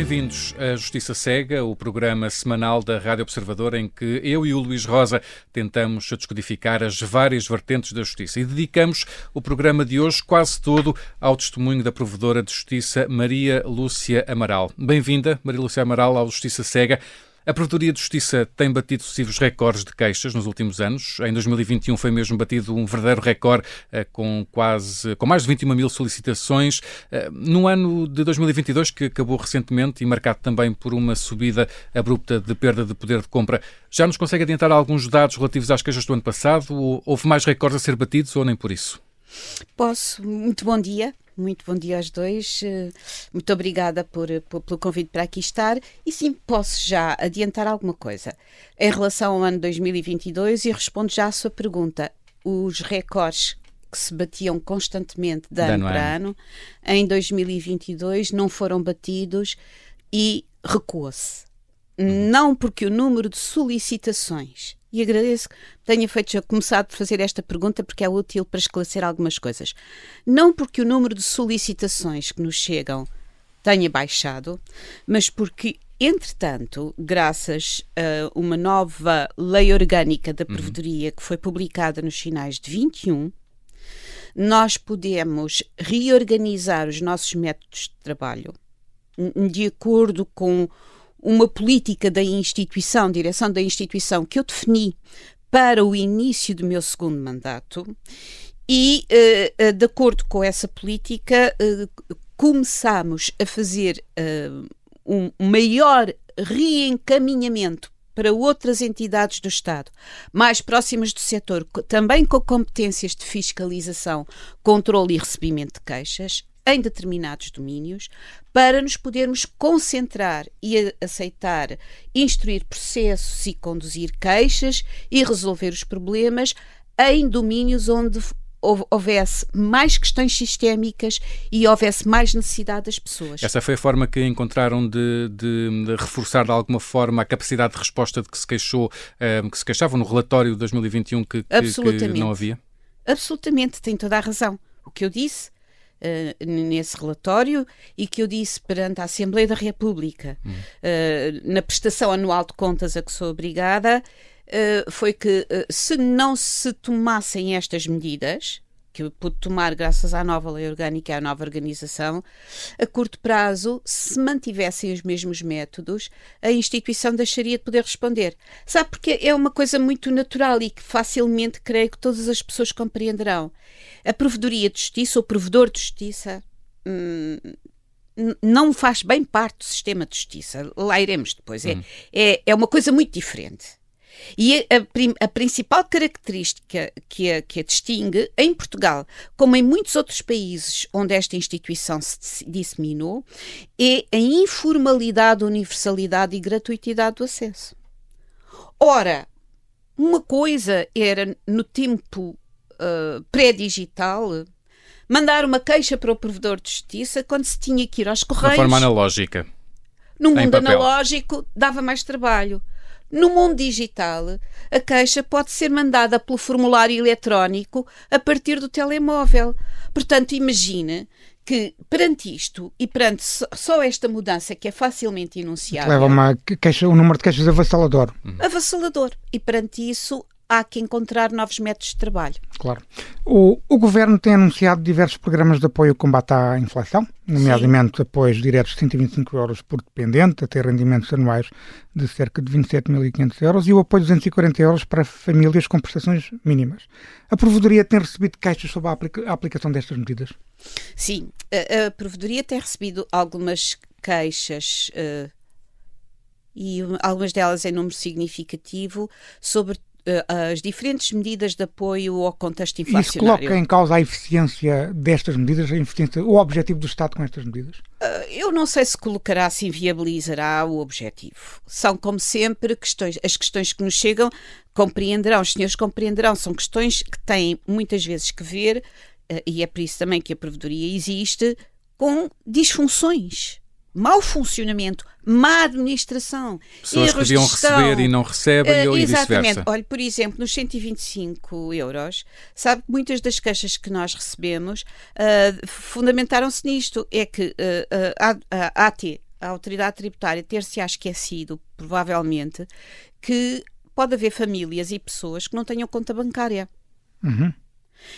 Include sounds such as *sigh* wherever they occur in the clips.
Bem-vindos à Justiça Cega, o programa semanal da Rádio Observador em que eu e o Luís Rosa tentamos descodificar as várias vertentes da justiça e dedicamos o programa de hoje quase todo ao testemunho da provedora de justiça Maria Lúcia Amaral. Bem-vinda, Maria Lúcia Amaral, ao Justiça Cega. A Provedoria de Justiça tem batido sucessivos recordes de queixas nos últimos anos. Em 2021 foi mesmo batido um verdadeiro recorde eh, com quase com mais de 21 mil solicitações. Eh, no ano de 2022, que acabou recentemente e marcado também por uma subida abrupta de perda de poder de compra, já nos consegue adiantar alguns dados relativos às queixas do ano passado? Ou houve mais recordes a ser batidos ou nem por isso? Posso. Muito bom dia. Muito bom dia aos dois. Eh, muito obrigada por, por, pelo convite para aqui estar. E sim, posso já adiantar alguma coisa em relação ao ano 2022 e respondo já à sua pergunta. Os recordes que se batiam constantemente de ano para ano, em 2022 não foram batidos e recuou-se. Uhum. Não porque o número de solicitações e agradeço que tenha feito começado a fazer esta pergunta porque é útil para esclarecer algumas coisas. Não porque o número de solicitações que nos chegam tenha baixado, mas porque Entretanto, graças a uma nova lei orgânica da provedoria uhum. que foi publicada nos finais de 21, nós podemos reorganizar os nossos métodos de trabalho de acordo com uma política da instituição, direção da instituição, que eu defini para o início do meu segundo mandato e, uh, de acordo com essa política, uh, começamos a fazer uh, um maior reencaminhamento para outras entidades do Estado, mais próximas do setor, também com competências de fiscalização, controle e recebimento de queixas, em determinados domínios, para nos podermos concentrar e aceitar, instruir processos e conduzir queixas e resolver os problemas em domínios onde houvesse mais questões sistémicas e houvesse mais necessidade das pessoas. Essa foi a forma que encontraram de, de, de reforçar de alguma forma a capacidade de resposta de que se queixou, um, que se queixavam no relatório de 2021 que, que, que não havia? Absolutamente, tem toda a razão. O que eu disse uh, nesse relatório e que eu disse perante a Assembleia da República, uhum. uh, na prestação anual de contas a que sou obrigada, uh, foi que se não se tomassem estas medidas, que eu pude tomar graças à nova lei orgânica e à nova organização, a curto prazo, se mantivessem os mesmos métodos, a instituição deixaria de poder responder. Sabe, porque é uma coisa muito natural e que facilmente creio que todas as pessoas compreenderão. A provedoria de justiça, o provedor de justiça, hum, não faz bem parte do sistema de justiça. Lá iremos depois. É, hum. é, é uma coisa muito diferente. E a, a, principal característica que a, que a distingue em Portugal, como em muitos outros países onde esta instituição se disseminou, é a informalidade, universalidade e gratuitidade do acesso. Ora, uma coisa era no tempo uh, pré-digital mandar uma queixa para o provedor de justiça quando se tinha que ir aos correios. De forma analógica. No mundo analógico dava mais trabalho. No mundo digital, a queixa pode ser mandada pelo formulário eletrónico a partir do telemóvel. Portanto, imagine que perante isto e perante só esta mudança que é facilmente enunciada. Leva uma queixa, um número de queixas avassalador. Avassalador. E perante isso há que encontrar novos métodos de trabalho. Claro. O, o Governo tem anunciado diversos programas de apoio ao combate à inflação, nomeadamente Sim. apoios diretos de 125 euros por dependente, até rendimentos anuais de cerca de 27.500 euros, e o apoio de 240 euros para famílias com prestações mínimas. A Provedoria tem recebido queixas sobre a, aplica a aplicação destas medidas? Sim, a, a Provedoria tem recebido algumas queixas. Uh, e algumas delas em número significativo, sobre as diferentes medidas de apoio ao contexto inflacionário. Isso coloca em causa a eficiência destas medidas, a eficiência, o objetivo do Estado com estas medidas? Eh, eu não sei se colocará, se inviabilizará o objetivo. São, como sempre, questões, as questões que nos chegam, compreenderão, os senhores compreenderão, são questões que têm muitas vezes que ver, eh, e é por isso também que a provedoria existe, com disfunções mau funcionamento, má administração. Pessoas que deviam receber e não recebem uh, e vice-versa. Olha, por exemplo, nos 125 euros, sabe que muitas das queixas que nós recebemos uh, fundamentaram-se nisto. É que uh, a, a AT a autoridade tributária ter-se esquecido, provavelmente, que pode haver famílias e pessoas que não tenham conta bancária. Uhum.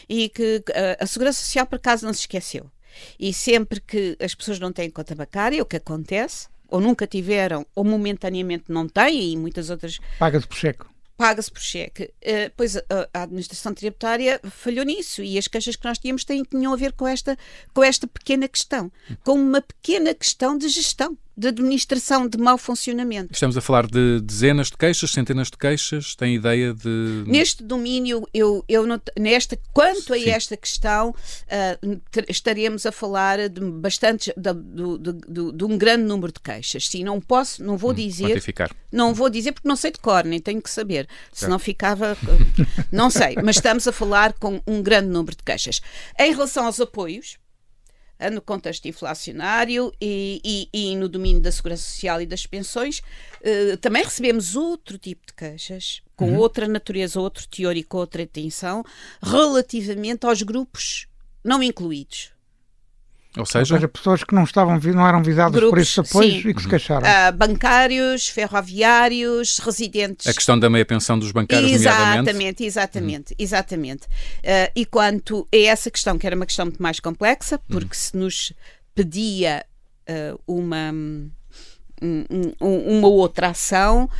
E que a Segurança Social, por acaso, não se esqueceu. E sempre que as pessoas não têm conta bancária, o que acontece, ou nunca tiveram, ou momentaneamente não têm, e muitas outras. Paga-se por cheque paga-se por cheque. Uh, pois a, a, administração tributária falhou nisso e as queixas que nós tínhamos têm, tinham a ver com esta, com esta pequena questão, com uma pequena questão de gestão de administração, de mau funcionamento. Estamos a falar de dezenas de queixas, centenas de queixas? Tem ideia de. Neste domínio, eu, eu não, nesta, quanto a Sim. esta questão, uh, estaremos a falar de bastante, de, de, de, de, um grande número de queixas. Sim, não posso, não vou hum, dizer. Quantificar. Não vou dizer porque não sei de cor, nem tenho que saber. Se não ficava. *laughs* não sei, mas estamos a falar com um grande número de queixas. Em relação aos apoios, no contexto inflacionário e, e, e, no domínio da segurança social e das pensões, eh, também recebemos outro tipo de queixas, com uhum. outra natureza, outro teor e com outra intenção, relativamente aos grupos não incluídos. Ou seja, Ou seja, pessoas que não estavam não eram visadas Grupos, por esses apoios sim. e que se queixaram. Uh, bancários, ferroviários, residentes. A questão da meia pensão dos bancários, exatamente, nomeadamente. Exatamente, exatamente. Uh, e quanto a essa questão, que era uma questão muito mais complexa, porque hum. se nos pedia uh, uma uma outra ação,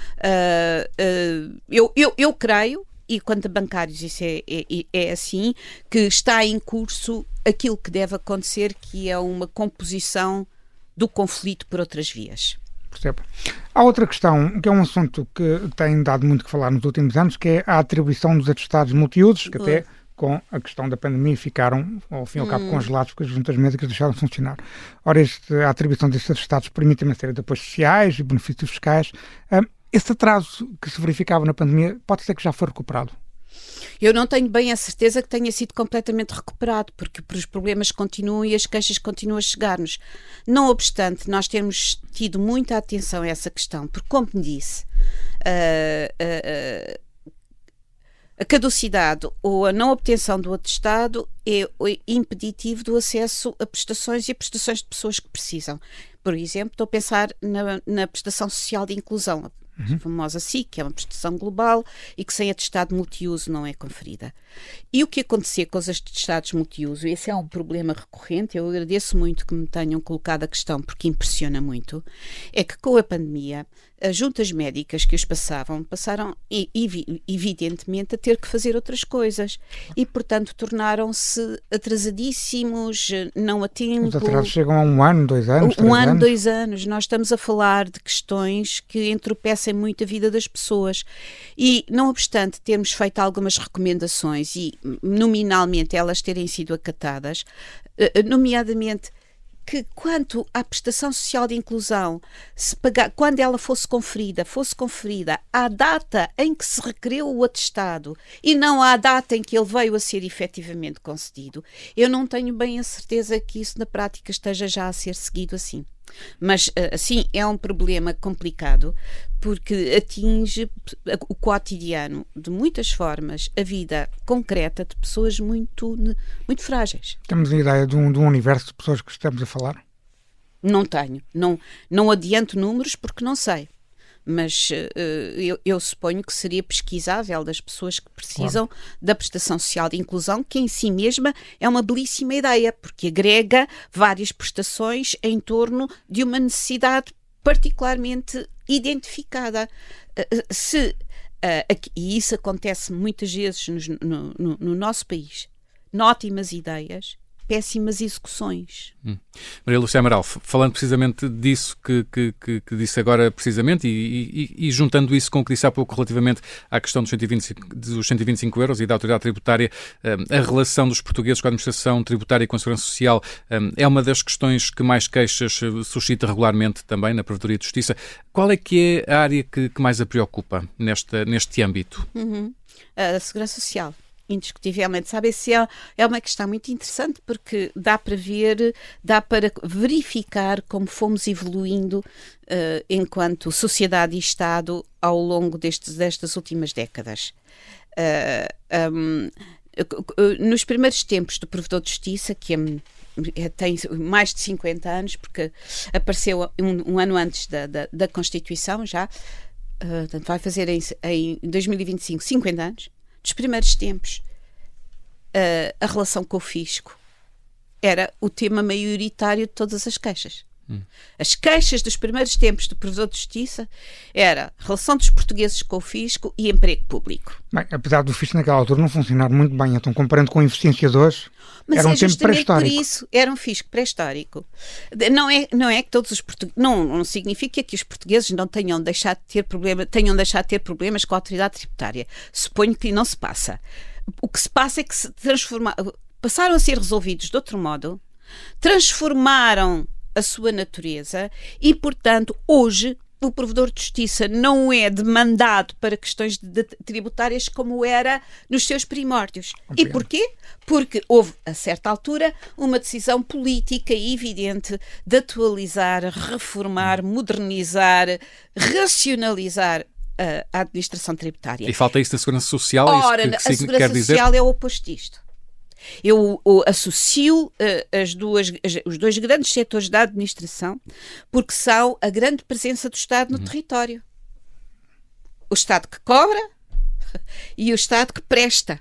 eu, eu, eu creio e quanto a bancários isso é, é, é, assim, que está em curso aquilo que deve acontecer, que é uma composição do conflito por outras vias. Percebo. Há outra questão, que é um assunto que tem dado muito que falar nos últimos anos, que é a atribuição dos atestados multiusos, que até com a questão da pandemia ficaram, ao fim e ao cabo, hum. congelados porque as juntas médicas deixaram de funcionar. Ora, este, a atribuição destes atestados permite uma série de apoios sociais e benefícios fiscais. Um, esse atraso que se verificava na pandemia pode ser que já foi recuperado? Eu não tenho bem a certeza que tenha sido completamente recuperado, porque os problemas continuam e as queixas continuam a chegar-nos. Não obstante, nós temos tido muita atenção a essa questão, porque, como disse, uh, uh, uh, a caducidade ou a não obtenção do atestado é impeditivo do acesso a prestações e a prestações de pessoas que precisam. Por exemplo, estou a pensar na, na prestação social de inclusão, uhum. famosa SIC, que é uma prestação global e que sem atestado multiuso não é conferida. E o que acontecia com os atestados multiuso, esse é um problema recorrente, eu agradeço muito que me tenham colocado a questão porque impressiona muito, é que com a pandemia as juntas médicas que os passavam passaram evidentemente a ter que fazer outras coisas e portanto tornaram-se atrasadíssimos, não a tempo. Os atrasos chegam a um ano, dois anos, Um ano, anos. dois anos. Nós estamos a falar de questões que entorpecem muito a vida das pessoas e não obstante termos feito algumas recomendações e nominalmente elas terem sido acatadas, eh, eh, nomeadamente que quanto à prestação social de inclusão, pagar, quando ela fosse conferida, fosse conferida à data em que se requereu o atestado e não à data em que ele veio a ser efetivamente concedido, eu não tenho bem a certeza que isso na prática esteja já a ser seguido assim. Mas, eh, assim, é um problema complicado porque atinge o cotidiano de muitas formas, a vida concreta de pessoas muito, muito frágeis. Temos a ideia de um, de um universo de pessoas que estamos a falar? Não tenho. Não, não adianto números porque não sei mas uh, eu, eu, suponho que seria pesquisável das pessoas que precisam claro. da prestação social de inclusão, que em si mesma é uma belíssima ideia, porque agrega várias prestações em torno de uma necessidade particularmente identificada. Uh, se, uh, e isso acontece muitas vezes no, no, no nosso país, ótimas ideias péssimas execuções. Hum. Maria Lúcia Amaral, falando precisamente disso que, que, que, que disse agora precisamente e, e, e, juntando isso com o que disse há pouco relativamente à questão dos 125, dos 125 euros e da autoridade tributária, hum, a relação dos portugueses com a administração tributária e com a segurança social hum, é uma das questões que mais queixas eh, suscita regularmente também na Provedoria de Justiça. Qual é que é a área que, que mais a preocupa nesta, neste âmbito? Uhum. A segurança social indiscutivelmente. Sabe, essa é, é uma questão muito interessante porque dá para ver, dá para verificar como fomos evoluindo uh, enquanto sociedade e Estado ao longo destes, destas últimas décadas. Uh, eh, um, nos primeiros tempos do provedor de justiça, que é é, tem mais de 50 anos, porque apareceu um, um ano antes da, da, da, Constituição já, uh, vai fazer em, em 2025 50 anos, dos primeiros tempos, uh, a relação com o fisco era o tema maioritário de todas as queixas. As queixas dos primeiros tempos do Provedor de Justiça era relação dos portugueses com o fisco e emprego público. Bem, apesar do fisco naquela altura não funcionar muito bem, então comparando com hoje, Mas era um é tempo pré-histórico. por isso, era um fisco pré-histórico. Não é, não é que todos os portugueses, não, não significa que os portugueses não tenham deixado de ter problema, tenham deixado de ter problemas com a autoridade tributária. Suponho que não se passa. O que se passa é que se transformaram, passaram a ser resolvidos de outro modo, transformaram a sua natureza e, portanto, hoje o provedor de justiça não é demandado para questões de, tributárias como era nos seus primórdios. E porquê? Porque houve, a certa altura, uma decisão política evidente de atualizar, reformar, modernizar, racionalizar a administração tributária. E falta isso da Segurança Social? Ora, é isso que, que a Segurança Social é o oposto disto. Eu, eu associo uh, as duas, as, os dois grandes setores da administração porque são a grande presença do Estado no uhum. território. O Estado que cobra e o Estado que presta.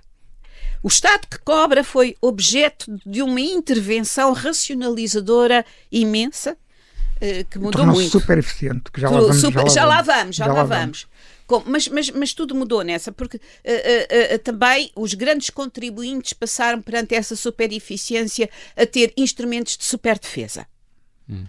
O Estado que cobra foi objeto de uma intervenção racionalizadora imensa uh, que mudou muito. super eficiente, que já lá vamos. Super, já lá vamos, já, já lá vamos. Vamos. Mas, mas, mas tudo mudou nessa, porque uh, uh, uh, também os grandes contribuintes passaram perante essa super eficiência a ter instrumentos de super defesa. Hum.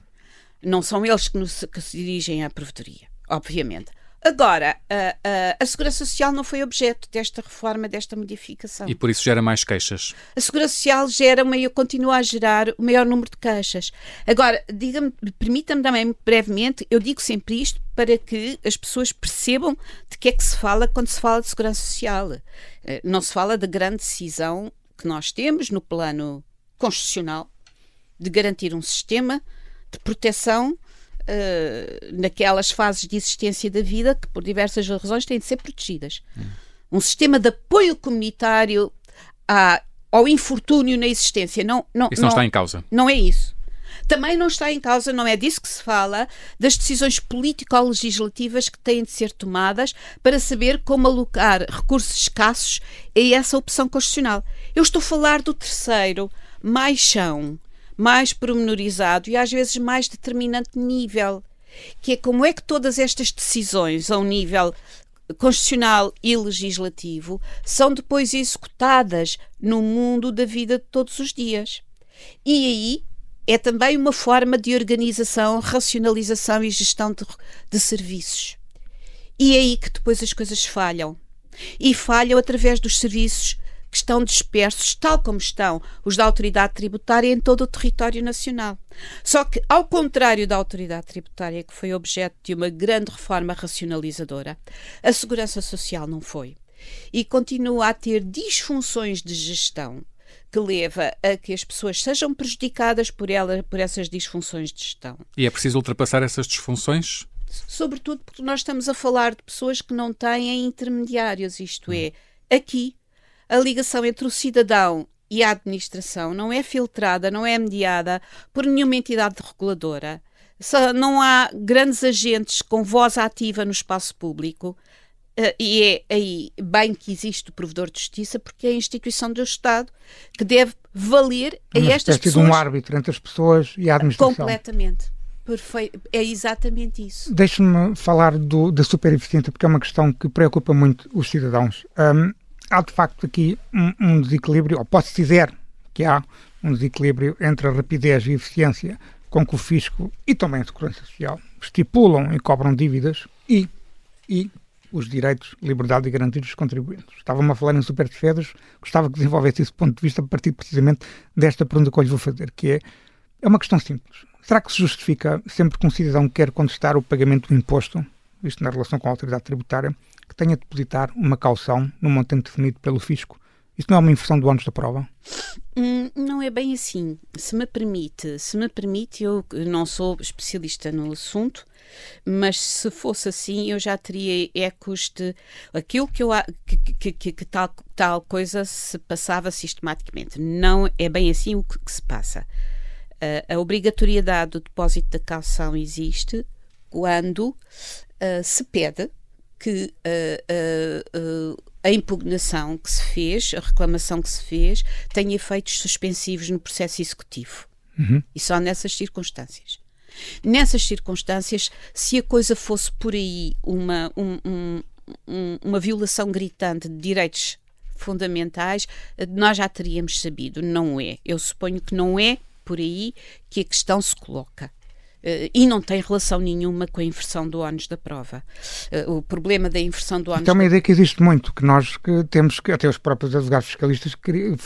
Não são eles que, nos, que se dirigem à provedoria, obviamente. Agora, a, a, a, Segurança Social não foi objeto desta reforma, desta modificação. E por isso gera mais queixas? A Segurança Social gera, uma, continua a gerar o maior número de queixas. Agora, diga-me, permita-me também brevemente, eu digo sempre isto para que as pessoas percebam de que é que se fala quando se fala de Segurança Social. Eh, não se fala da grande decisão que nós temos no plano constitucional de garantir um sistema de proteção uh, naquelas fases de existência da vida que, por diversas razões, têm de ser protegidas. Hum. Um sistema de apoio comunitário à, ao infortúnio na existência. Não, não, isso não, não está em causa. Não é isso. Também não está em causa, não é disso que se fala, das decisões político-legislativas que têm de ser tomadas para saber como alocar recursos escassos a essa opção constitucional. Eu estou a falar do terceiro, mais chão, mais pormenorizado e às vezes mais determinante nível, que é como é que todas estas decisões a um nível constitucional e legislativo são depois executadas no mundo da vida de todos os dias. E aí é também uma forma de organização, racionalização e gestão de, de serviços. E é aí que depois as coisas falham. E falham através dos serviços que estão dispersos, tal como estão os da autoridade tributária em todo o território nacional. Só que, ao contrário da autoridade tributária, que foi objeto de uma grande reforma racionalizadora, a segurança social não foi. E continua a ter disfunções de gestão que leva a que as pessoas sejam prejudicadas por ela, por essas disfunções de gestão. E é preciso ultrapassar essas disfunções? Sobretudo porque nós estamos a falar de pessoas que não têm intermediários, isto é, aqui a ligação entre o cidadão e a administração não é filtrada, não é mediada por nenhuma entidade reguladora. Não há grandes agentes com voz ativa no espaço público. Uh, e é aí bem que existe o provedor de justiça, porque é a instituição do Estado que deve valer a Uma estas pessoas. de um árbitro entre as pessoas e a administração. Completamente. Perfeito. É exatamente isso. Deixe-me falar do, da supereficiência, porque é uma questão que preocupa muito os cidadãos. Um, há de facto aqui um, um desequilíbrio, ou pode-se dizer que há um desequilíbrio entre a rapidez e eficiência com que o fisco e também a segurança social estipulam e cobram dívidas e, e os direitos, liberdade e garantias dos contribuintes. Estava-me a falar em superdefesas, gostava que desenvolvesse esse ponto de vista a partir precisamente desta pergunta que eu lhe vou fazer, que é, é uma questão simples. Será que se justifica sempre que um cidadão quer contestar o pagamento do imposto, isto na relação com a autoridade tributária, que tenha de depositar uma caução no montante definido pelo fisco. Isso não é uma inversão do ônus da prova? Hum, não é bem assim. Se me permite, se me permite, eu não sou especialista no assunto, mas se fosse assim, eu já teria ecos de aquilo que, eu, que, que, que, tal, tal coisa se passava sistematicamente. Não é bem assim o que, se passa. a obrigatoriedade do depósito da calção existe quando uh, se pede que uh, uh, a impugnação que se fez, a reclamação que se fez, tenha efeitos suspensivos no processo executivo. Uhum. E só nessas circunstâncias. Nessas circunstâncias, se a coisa fosse por aí uma, um, um, um, uma violação gritante de direitos fundamentais, nós já teríamos sabido. Não é. Eu suponho que não é por aí que a questão se coloca. Uh, e não tem relação nenhuma com a inversão do ónus da prova. Uh, o problema da inversão do ónus... Então, é uma ideia que existe muito, que nós que temos, que até os próprios advogados fiscalistas que,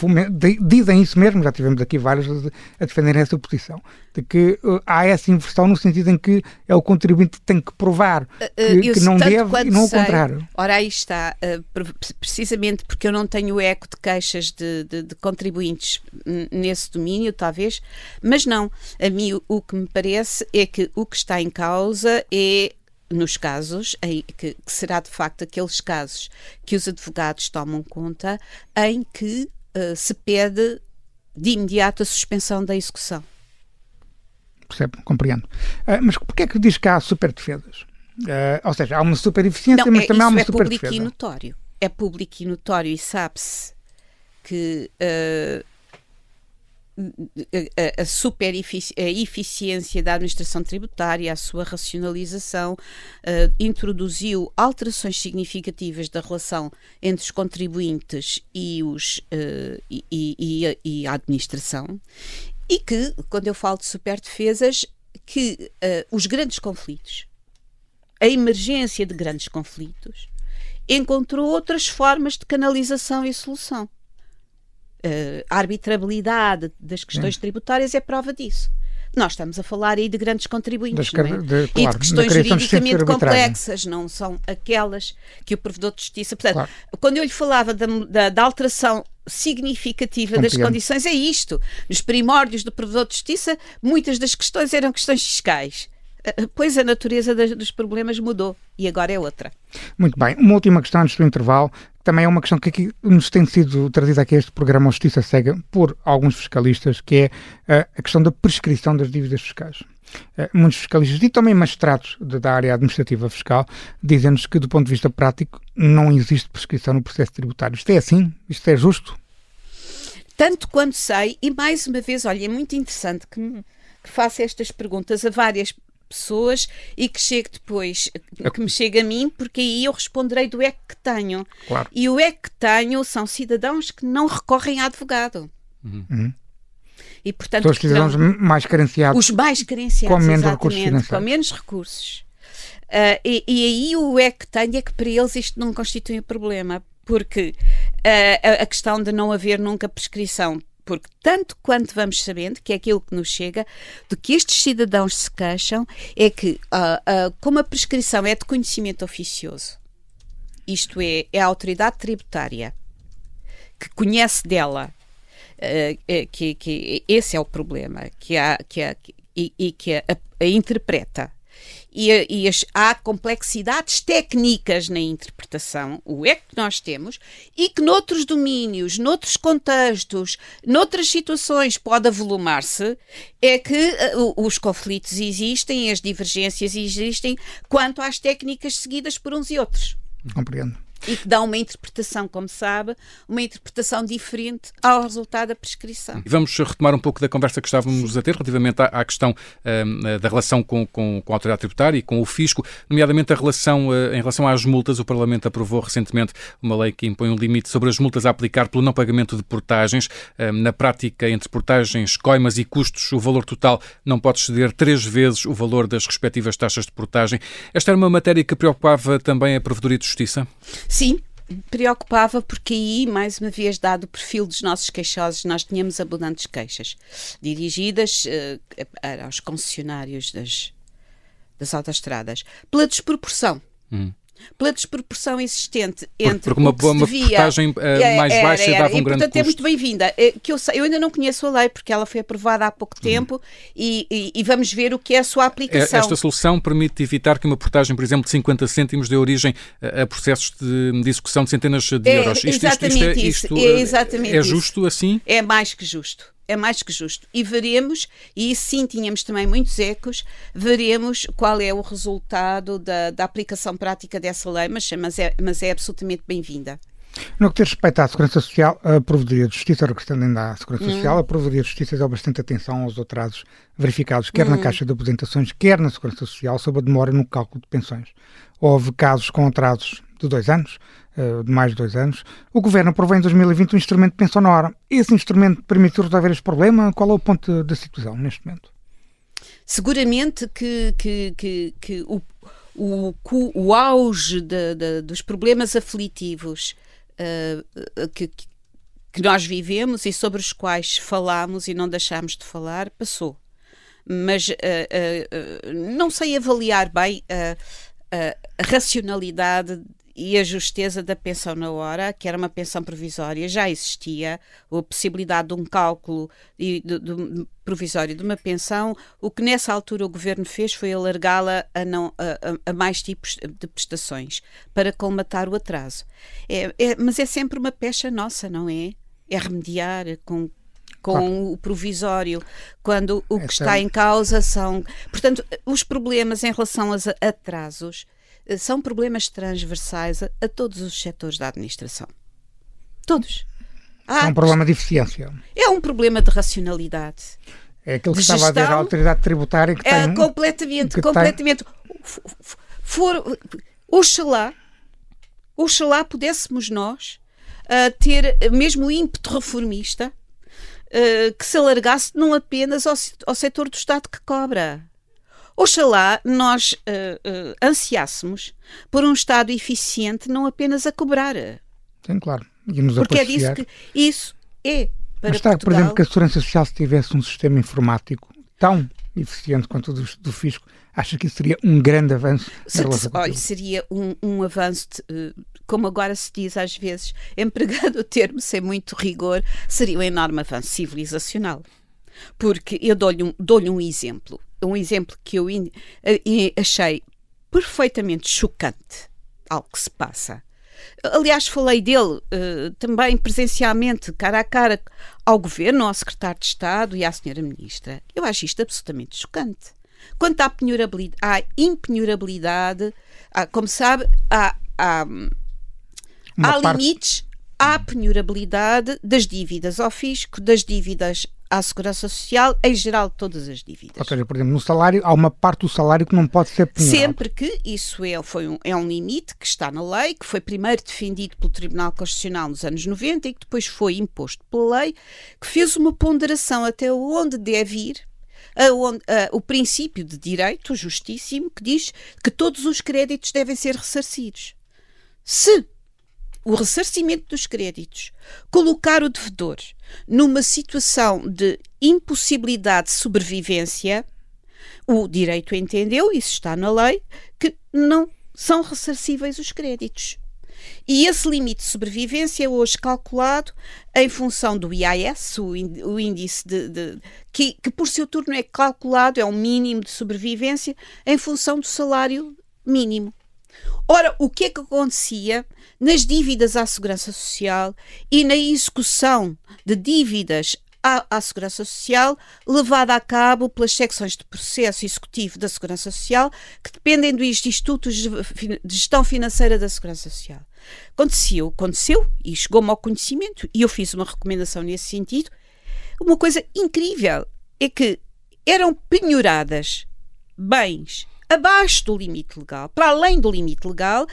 dizem isso mesmo, já tivemos aqui vários a defenderem essa posição, de que uh, há essa inversão no sentido em que é o contribuinte que tem que provar que, que não deve e não o contrário. Ora, aí está, precisamente porque eu não tenho eco de queixas de, de, de contribuintes nesse domínio, talvez, mas não, a mim o, o que me parece é que o que está em causa é nos casos, em, que, que, será de facto aqueles casos que os advogados tomam conta, em que uh, se pede de imediato a suspensão da execução. Percebe? Compreendo. Uh, mas porquê é que diz que há super defesas? Uh, ou seja, há uma super eficiência, Não, mas é, também há uma é super defesa. É público e notório. É público e notório e sabe-se que a, a super efici a eficiência da administração tributária, a sua racionalização, uh, introduziu alterações significativas da relação entre os contribuintes e, os, uh, e, e, e, a administração, e que, quando eu falo de super defesas, que uh, os grandes conflitos, a emergência de grandes conflitos, encontrou outras formas de canalização e solução uh, a arbitrabilidade das questões Sim. tributárias é prova disso. Nós estamos a falar aí de grandes contribuintes é? de, claro, e de questões juridicamente complexas, não são aquelas que o provedor de justiça. Portanto, claro. quando eu lhe falava da, da, da alteração significativa Compreendo. das condições, é isto. Nos primórdios do provedor de justiça, muitas das questões eram questões fiscais. Eh, pois a natureza dos problemas mudou e agora é outra. Muito bem. Uma última questão antes do intervalo também é uma questão que aqui nos tem sido trazida aqui a este programa Justiça Cega por alguns fiscalistas, que é uh, a questão da prescrição das dívidas fiscais. Uh, muitos fiscalistas e também magistrados da área administrativa fiscal dizem-nos que, do ponto de vista prático, não existe prescrição no processo tributário. Isto é assim? Isto é justo? Tanto quanto sei, e mais uma vez, olha, é muito interessante que, que faça estas perguntas a várias pessoas e que chegue depois, que me chegue a mim, porque aí eu responderei do é que tenho. Claro. E o é que tenho são cidadãos que não recorrem a advogado. Uhum. E, portanto, São os cidadãos terão, mais carenciados. Os mais carenciados, com menos recursos Com menos recursos. Uh, e, e, aí o é que tenho é que para eles isto não constitui um problema, porque uh, a, a questão de não haver nunca prescrição porque tanto quanto vamos sabendo, que é aquilo que nos chega, do que estes cidadãos se queixam, é que, uh, uh, como a prescrição é de conhecimento oficioso, isto é, é a autoridade tributária que conhece dela, uh, que, que, esse é o problema, que, há, que, há, e, e que a, a interpreta e, e as, há complexidades técnicas na interpretação, o é que nós temos, e que noutros domínios, noutros contextos, noutras situações pode avolumar-se, é que uh, os conflitos existem, as divergências existem quanto às técnicas seguidas por uns e outros. Compreendo e que dá uma interpretação, como sabe, uma interpretação diferente ao resultado da prescrição. E vamos retomar um pouco da conversa que estávamos a ter relativamente à, à questão uh, da relação com, com, com, a autoridade tributária e com o fisco, nomeadamente a relação uh, em relação às multas. O Parlamento aprovou recentemente uma lei que impõe um limite sobre as multas a aplicar pelo não pagamento de portagens. Uh, na prática, entre portagens, coimas e custos, o valor total não pode exceder três vezes o valor das respectivas taxas de portagem. Esta era uma matéria que preocupava também a Provedoria de Justiça? Sim, preocupava porque aí, mais uma vez, dado o perfil dos nossos queixosos, nós tínhamos abundantes queixas dirigidas uh, aos concessionários das, das autoestradas pela desproporção. Hum pela desproporção existente entre porque uma, o uma devia, portagem uh, mais era, baixa era, dava um e, grande portanto, custo. é muito bem-vinda. Eh, que eu, eu ainda não conheço a lei porque ela foi aprovada há pouco tempo uhum. e, e, e, vamos ver o que é a sua aplicação. Esta solução permite evitar que uma portagem, por exemplo, de 50 cêntimos dê origem a, a processos de, de, execução de centenas de é, euros. Isto, exatamente isto, isto, isto, é, exatamente é justo assim? É mais que justo é mais que justo. E veremos, e sim tínhamos também muitos ecos, veremos qual é o resultado da, da aplicação prática dessa lei, mas, mas, é, mas é absolutamente bem-vinda. No que diz respeito à Segurança Social, a Provedoria de Justiça, regressando ainda à Segurança hum. Social, a Provedoria de Justiça deu bastante atenção aos atrasos verificados, quer hum. na Caixa de Aposentações, quer na Segurança Social, sobre a demora no cálculo de pensões. Houve casos com atrasos de dois anos, eh, de mais de dois anos. O Governo aprovou em 2020 um instrumento de pensão na hora. Esse instrumento permitiu resolver este problema? Qual é o ponto da situação neste momento? Seguramente que, que, que, que o, o, o auge de, de, dos problemas aflitivos uh, que, que nós vivemos e sobre os quais falamos e não deixamos de falar, passou. Mas uh, uh, não sei avaliar bem a racionalidade e a justeza da pensão na hora, que era uma pensão provisória, já existia, a possibilidade de um cálculo de, de, de provisório de uma pensão, o que nessa altura o governo fez foi alargá-la a, não, a, a, mais tipos de prestações, para colmatar o atraso. É, é, mas é sempre uma pecha nossa, não é? É remediar com com claro. o provisório, quando o que é está em causa são. Portanto, os problemas em relação aos atrasos são problemas transversais a, a todos os setores da administração. Todos. é um problema de eficiência. É um problema de racionalidade. É aquilo que estava gestão, a dizer a autoridade tributária que é, tem. Completamente, que completamente. Tem... For, oxalá, oxalá pudéssemos nós uh, ter mesmo o ímpeto reformista uh, que se alargasse não apenas ao, ao setor do Estado que cobra. Oxalá nós uh, uh, ansiássemos por um Estado eficiente, não apenas a cobrar. Sim, claro. E nos Porque é disso que isso é para Mas está, Portugal. por exemplo, que a Segurança Social, se tivesse um sistema informático tão eficiente quanto o do, do fisco, acha que isso seria um grande avanço? Se, olha, seria um, um avanço, de, como agora se diz às vezes, *laughs* empregado o termo sem muito rigor, seria um enorme avanço civilizacional. Porque eu dou-lhe um, dou um exemplo um exemplo que eu achei perfeitamente chocante algo que se passa. Aliás, falei dele uh, também presencialmente, cara a cara, ao governo, ao secretário de Estado e à senhora ministra. Eu acho isto absolutamente chocante. Quanto à, penhorabilidade, à impenhorabilidade, há, como sabe, há, há, há parte... limites à penhorabilidade das dívidas ao fisco, das dívidas à segurança social, em geral, todas as dívidas. Ou seja, por exemplo, no salário, há uma parte do salário que não pode ser penhorado. Sempre que isso é, foi um, é um limite que está na lei, que foi primeiro defendido pelo Tribunal Constitucional nos anos 90 e que depois foi imposto pela lei, que fez uma ponderação até onde deve ir Onde, o princípio de direito justíssimo que diz que todos os créditos devem ser ressarcidos. Se o ressarcimento dos créditos, colocar o devedor numa situação de impossibilidade de sobrevivência, o direito entendeu, isso está na lei, que não são ressarcíveis os créditos. E esse limite de sobrevivência é hoje calculado em função do IAS, o, índice de, de que, que, por seu turno é calculado, é um mínimo de sobrevivência, em função do salário mínimo. Ora, o que é que acontecia nas dívidas à Segurança Social e na execução de dívidas à, à, Segurança Social, levada a cabo pelas secções de processo executivo da Segurança Social, que dependem dos Institutos de Gestão Financeira da Segurança Social. Aconteceu, aconteceu, e chegou-me ao conhecimento, e eu fiz uma recomendação nesse sentido. Uma coisa incrível é que eram penhoradas bens abaixo do limite legal, para além do limite legal,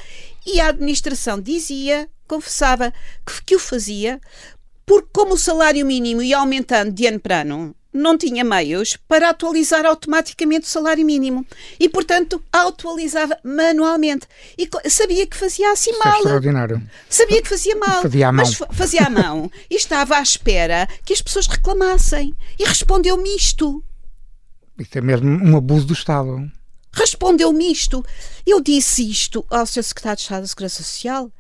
e a administração dizia, confessava que, que o fazia, porque como o salário mínimo ia aumentando de ano para ano, não tinha meios para atualizar automaticamente o salário mínimo e, portanto, atualizava manualmente. E sabia que fazia assim Isso é mal. É extraordinário. Sabia que fazia mal. Fazia à mão. Mas fazia à mão. *laughs* e estava à espera que as pessoas reclamassem. E respondeu-me isto. Isso é mesmo um abuso do Estado respondeu-me isto. Eu disse isto ao Sr. Secretário de Estado da Segurança Social.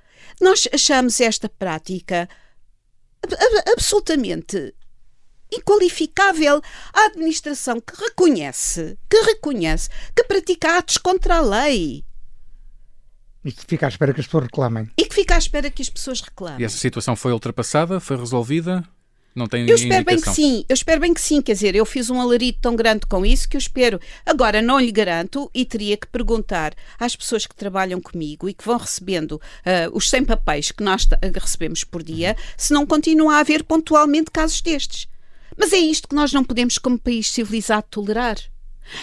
Nós achamos esta prática absolutamente inqualificável. A administração que reconhece, que reconhece, que pratica atos contra a lei. E que fica à espera que as pessoas reclamem. E que fica à espera que as pessoas reclamem. E essa situação foi ultrapassada? Foi resolvida? Não tem Eu espero indicação. bem que sim, eu espero bem que sim, quer dizer, eu fiz um alarido tão grande com isso que eu espero. Agora, não lhe garanto e teria que perguntar às pessoas que trabalham comigo e que vão recebendo uh, os 100 papéis que nós recebemos por dia, se não continua a haver pontualmente casos destes. Mas é isto que nós não podemos, como país civilizado, tolerar.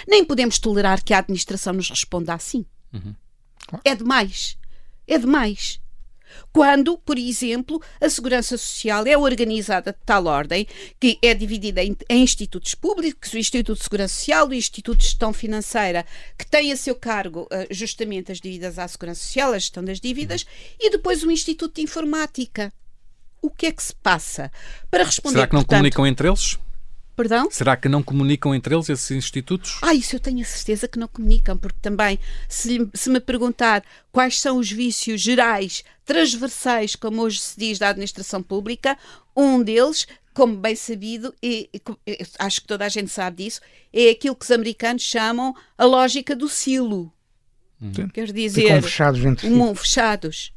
Nem podemos tolerar que a administração nos responda assim. Uhum. É demais. É demais. Quando, por exemplo, a segurança social é organizada de tal ordem que é dividida em, em, institutos públicos, o Instituto de Segurança Social, o Instituto de Gestão Financeira, que tem a seu cargo uh, justamente as dívidas à segurança social, a gestão das dívidas, e depois o Instituto de Informática. O que é que se passa? Para responder, Será que não portanto, comunicam entre eles? Perdão? Será que não comunicam entre eles esses institutos? Ah, isso eu tenho a certeza que não comunicam, porque também, se, se, me perguntar quais são os vícios gerais, transversais, como hoje se diz, da administração pública, um deles, como bem sabido, e, e acho que toda a gente sabe disso, é aquilo que os americanos chamam a lógica do silo. Sim. Quer dizer, Ficam fechados entre si. um, fechados.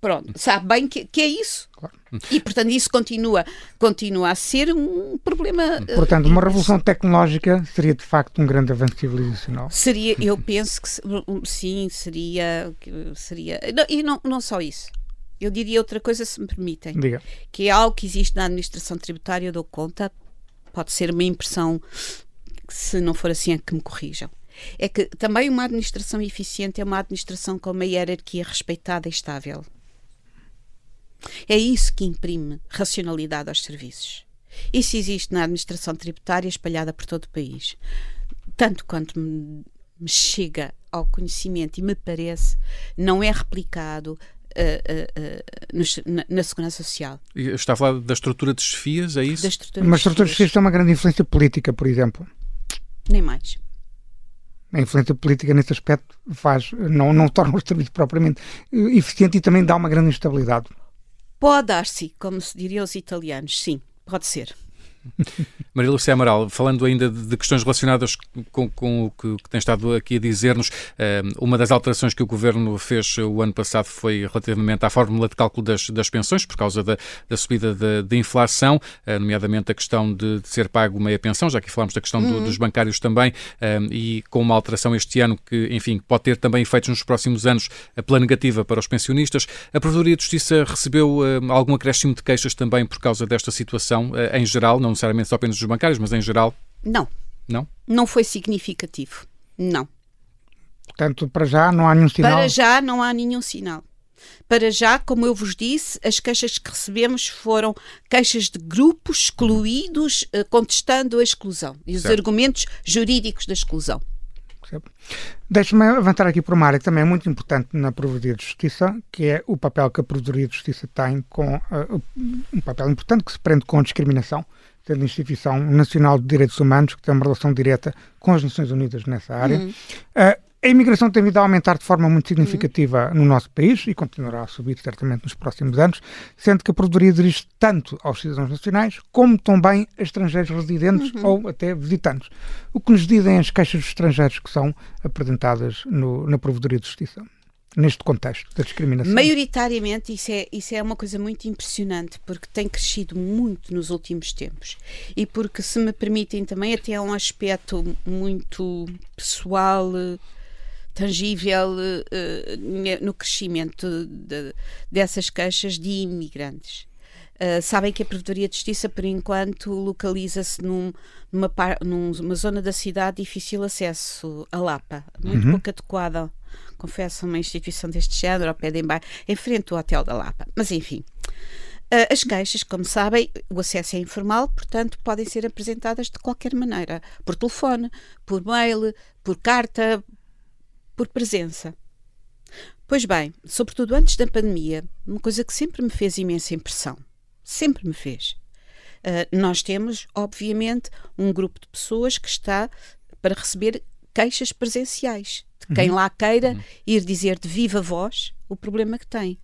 Pronto, sabe bem que, que é isso. Claro. E, portanto, isso continua, continua a ser um problema. eh, Portanto, uma revolução tecnológica seria de facto um grande avanço civilizacional. Seria, eu penso que sim, seria. seria não, e não, não só isso. Eu diria outra coisa, se me permitem, Diga. que é algo que existe na administração tributária, eu dou conta, pode ser uma impressão, se não for assim, é que me corrijam. É que também uma administração eficiente é uma administração com uma hierarquia respeitada e estável. É isso que imprime racionalidade aos serviços. Isso existe na administração tributária espalhada por todo o país. Tanto quanto me, chega ao conhecimento e me parece, não é replicado eh, eh, eh, nos- na, na segurança social. E Está a falar da estrutura de chefias, é isso? Uma dos estrutura de justiça tem uma grande influência política, por exemplo. Nem mais. A influência política nesse aspecto faz, não, não torna o serviço propriamente eficiente e também dá uma grande instabilidade. Pode dar-se, como se diriam os italianos, sim, pode ser. *laughs* Maria Lúcia Amaral, falando ainda de, questões relacionadas com, com o que, que tem estado aqui a dizer-nos, eh, uma das alterações que o Governo fez o ano passado foi relativamente à fórmula de cálculo das, das pensões, por causa da, da subida da inflação, eh, nomeadamente a questão de, de ser pago meia pensão, já que falamos da questão do- dos bancários também, eh, e com uma alteração este ano que, enfim, pode ter também efeitos nos próximos anos pela negativa para os pensionistas. A Procuradoria de Justiça recebeu algum acréscimo de queixas também por causa desta situação, em geral, não necessariamente só apenas dos bancários, mas em geral, Não, não? não foi significativo. Não. Portanto, para já não há nenhum sinal. Para já não há nenhum sinal. Para já, como eu vos disse, as queixas que recebemos foram queixas de grupos excluídos eh, contestando a exclusão e os Certo. argumentos jurídicos da exclusão. Deixe-me avançar aqui por uma área que também é muito importante na Provedoria de Justiça, que é o papel que a Provedoria de Justiça tem com uh, um papel importante que se prende com a discriminação, sendo a instituição nacional de direitos humanos que tem uma relação direta com as Nações Unidas nessa área. Uh, a imigração tem vindo a aumentar de forma muito significativa no nosso país e continuará a subir certamente nos próximos anos, sendo que a Provedoria dirige tanto aos cidadãos nacionais como também a estrangeiros residentes ou até visitantes. O que nos dizem as queixas dos estrangeiros que são apresentadas no- na Provedoria de Justiça, neste contexto da discriminação. Maioritariamente, isso é, isso é uma coisa muito impressionante, porque tem crescido muito nos últimos tempos. E porque, se me permitem também, até é um aspecto muito pessoal, tangível, eh, no crescimento de- dessas queixas de imigrantes. Uh, sabem que a Provedoria de Justiça, por enquanto, localiza-se num- numa, numa zona da cidade de difícil acesso, a Lapa, muito pouco adequada, confesso, uma instituição deste género, ao pé de embaixo, em frente ao Hotel da Lapa. Mas, enfim, Uh, as queixas, como sabem, o acesso é informal, portanto, podem ser apresentadas de qualquer maneira, por telefone, por mail, por carta, por presença. Pois bem, sobretudo antes da pandemia, uma coisa que sempre me fez imensa impressão, sempre me fez. Uh, nós temos, obviamente, um grupo de pessoas que está para receber queixas presenciais, quem lá queira ir dizer de viva voz o problema que tem.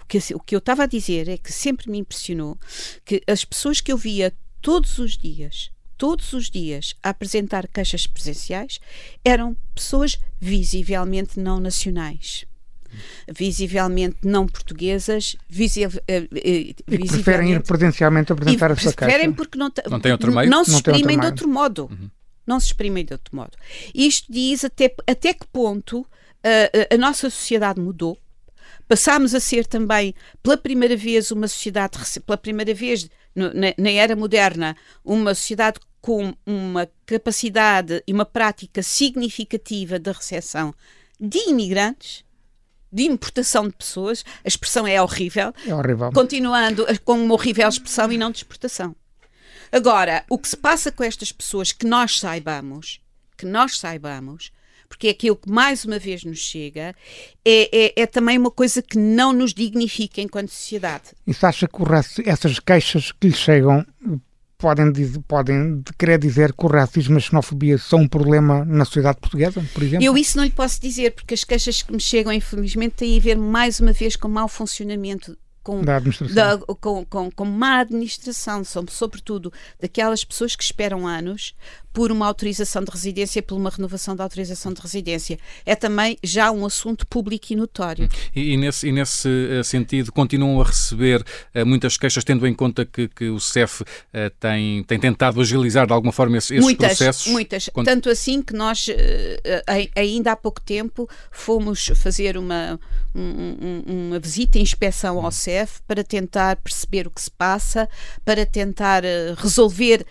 O que, o que eu estava a dizer é que sempre me impressionou que as pessoas que eu via todos os dias, todos os dias, a apresentar queixas presenciais, eram pessoas visivelmente não nacionais. visivelmente não portuguesas, visi, uh, e preferem ir presencialmente apresentar a sua caixa. Preferem porque não, não, tem outro meio? não se exprimem de outro modo. Uhum. Não se exprimem de outro modo. Isto diz até, até que ponto uh, a nossa sociedade mudou. Passámos a ser também, pela primeira vez, uma sociedade, pela primeira vez na, na era moderna, uma sociedade com uma capacidade e uma prática significativa de recepção de imigrantes, de importação de pessoas, a expressão é horrível, é horrível. continuando com uma horrível expressão e não de exportação. Agora, o que se passa com estas pessoas que nós saibamos, que nós saibamos, porque é aquilo que mais uma vez nos chega, é, é, é também uma coisa que não nos dignifica enquanto sociedade. E se acha que essas queixas que lhe chegam podem, podem querer dizer que o racismo e a xenofobia são um problema na sociedade portuguesa, por exemplo? Eu isso não lhe posso dizer, porque as queixas que me chegam, infelizmente, têm a ver mais uma vez com o mau funcionamento com, da. Da, com, com, com má administração, são sobretudo daquelas pessoas que esperam anos por uma autorização de residência, por uma renovação da autorização de residência. É também já um assunto público e notório. E, e nesse, e nesse uh, sentido, continuam a receber uh, muitas queixas, tendo em conta que, que o CEF uh, tem, tem tentado agilizar de alguma forma esses, muitas, processos? Muitas, Quando... Tanto assim que nós, ainda há pouco tempo, fomos fazer uma, um, uma visita e inspeção ao CEF para tentar perceber o que se passa, para tentar resolver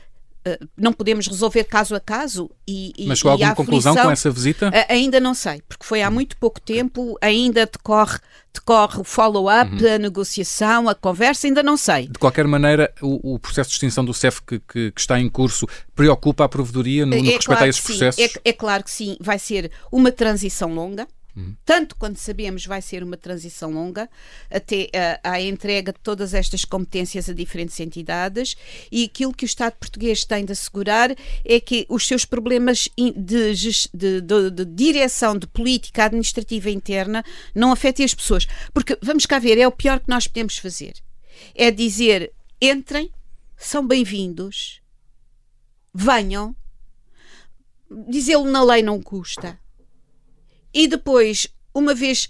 eh, não podemos resolver caso a caso e, Mas chegou alguma conclusão com essa visita? ainda não sei, porque foi há muito pouco tempo, ainda decorre, decorre o follow-up, uhum. a negociação, a conversa, ainda não sei. De qualquer maneira, o, o processo de extinção do CEF que, que, que, está em curso preocupa a Provedoria no, no é que respeita a esses processos? É, é claro que sim, vai ser uma transição longa, Uhum. Tanto quando sabemos vai ser uma transição longa até a, a, entrega de todas estas competências a diferentes entidades e aquilo que o Estado português tem de assegurar é que os seus problemas de, de, de, de direção de política administrativa interna não afetem as pessoas. Porque, vamos cá ver, é o pior que nós podemos fazer. É dizer, entrem, são bem-vindos, venham, dizê-lo na lei não custa e depois, uma vez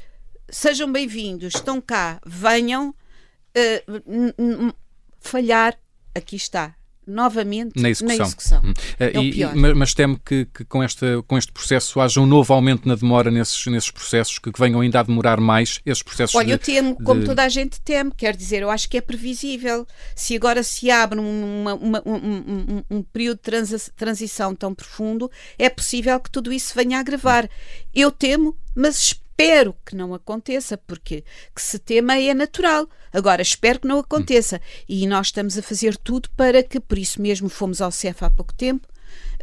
sejam bem-vindos, estão cá, venham uh, falhar, aqui está, novamente na execução. Na execução. Hum. É e, mas temo que, que, com, esta, com este processo haja um novo aumento na demora nesses, nesses processos, que, que venham ainda a demorar mais esses processos. Olha, de, eu temo, de... como toda a gente teme, quer dizer, eu acho que é previsível. Se agora se abre uma, uma, um, um, um, período de transição tão profundo, é possível que tudo isso venha a agravar. Eu temo, mas espero que não aconteça, porque que se tema é natural. Agora, espero que não aconteça. E nós estamos a fazer tudo para que, por isso mesmo fomos ao CEF há pouco tempo,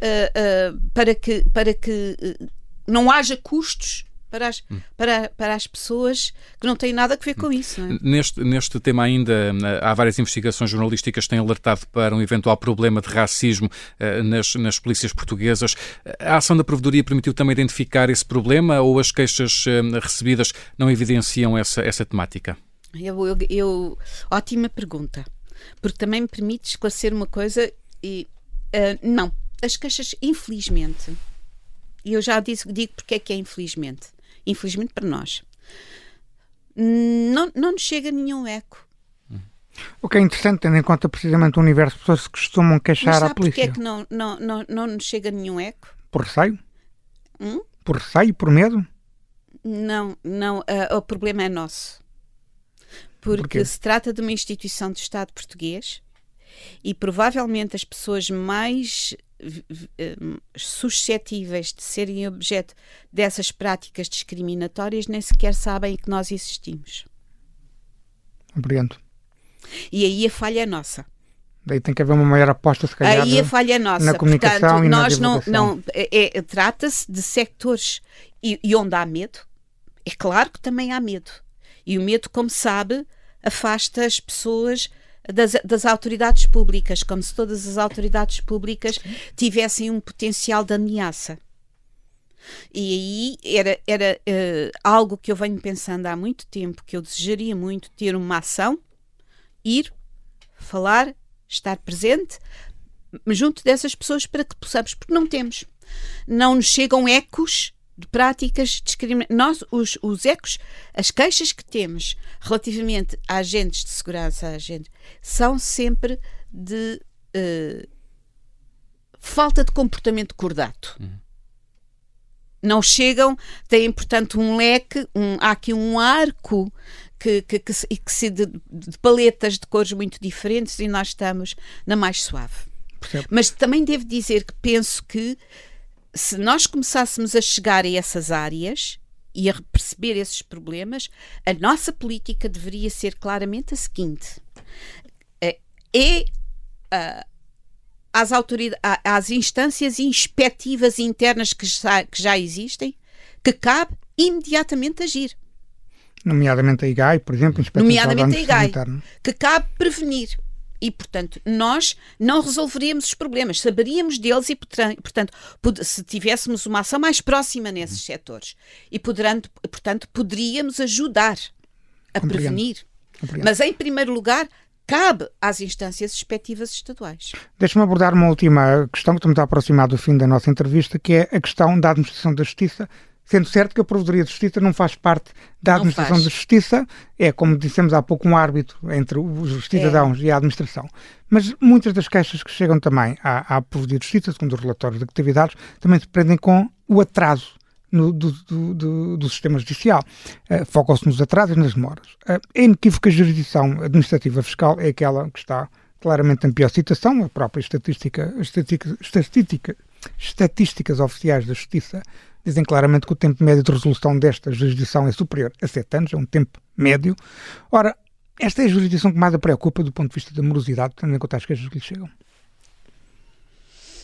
uh, uh, para que, para que uh, não haja custos para as, hum. para, para as pessoas que não têm nada a ver com hum. isso. É? Neste, neste tema ainda, há várias investigações jornalísticas que têm alertado para um eventual problema de racismo uh, nas, nas polícias portuguesas. A ação da Provedoria permitiu também identificar esse problema ou as queixas uh, recebidas não evidenciam essa, essa temática? Eu, eu, eu, ótima pergunta, porque também me permite esclarecer uma coisa e uh, não, as queixas, infelizmente, e eu já disse, digo porque é que é infelizmente infelizmente para nós, não, não nos chega nenhum eco. O que é interessante, tendo em conta precisamente o universo de pessoas que costumam queixar à polícia. Porquê é que não, não, não, não nos chega nenhum eco? Por receio? Hum? Por receio? Por medo? Não, não. Uh, o problema é nosso. Porque Por se trata de uma instituição de Estado português e provavelmente as pessoas mais suscetíveis de serem objeto dessas práticas discriminatórias nem sequer sabem que nós existimos. Compreendo. E aí a falha é nossa. Daí tem que haver uma maior aposta, se calhar, aí a falha é nossa. na comunicação Portanto, e nós na não, não é, é, Trata-se de sectores e, e onde há medo, é claro que também há medo. E o medo, como sabe, afasta as pessoas das, das, autoridades públicas, como se todas as autoridades públicas tivessem um potencial de ameaça. E aí era, era uh, algo que eu venho pensando há muito tempo, que eu desejaria muito ter uma ação, ir, falar, estar presente junto dessas pessoas para que possamos, porque não temos. Não nos chegam ecos de práticas discriminatórias. Nós, os, os ecos, as queixas que temos relativamente a agentes de segurança, a agentes, são sempre de uh, falta de comportamento cordato. Uhum. Não chegam, têm, portanto, um leque, um, há aqui um arco que, que, que, que se de, de, paletas de cores muito diferentes e nós estamos na mais suave. Mas também devo dizer que penso que se nós começássemos a chegar a essas áreas e a perceber esses problemas, a nossa política deveria ser claramente a seguinte: é, é às, autoridades, às instâncias inspectivas internas que já, que já existem que cabe imediatamente agir. Nomeadamente a IGAI, por exemplo, Nomeadamente a IGAI, que cabe prevenir e, portanto, nós não resolveríamos os problemas, saberíamos deles e, portanto, se tivéssemos uma ação mais próxima nesses uhum. setores e, poderando, portanto, poderíamos ajudar a Compreendo. prevenir. Compreendo. Mas, em primeiro lugar, cabe às instâncias respectivas estaduais. Deixa-me abordar uma última questão que estamos a aproximar do fim da nossa entrevista, que é a questão da administração da justiça Sendo certo que a Provedoria de Justiça não faz parte da administração de justiça, é, como dissemos há pouco, um árbitro entre os cidadãos é. e a administração. Mas muitas das queixas que chegam também à, à Provedoria de Justiça, segundo os relatórios de atividades, também se prendem com o atraso no, do, do, do, do, sistema judicial. Uh, Focam-se nos atrasos e nas demoras. Uh, é inequívoco que a jurisdição administrativa fiscal é aquela que está claramente em pior situação. A própria estatística, estatística, estatística estatísticas oficiais da Justiça dizem claramente que o tempo médio de resolução desta jurisdição é superior a 7 anos, é um tempo médio. Ora, esta é a jurisdição que mais a preocupa do ponto de vista da morosidade, tendo em conta as queixas que lhe chegam.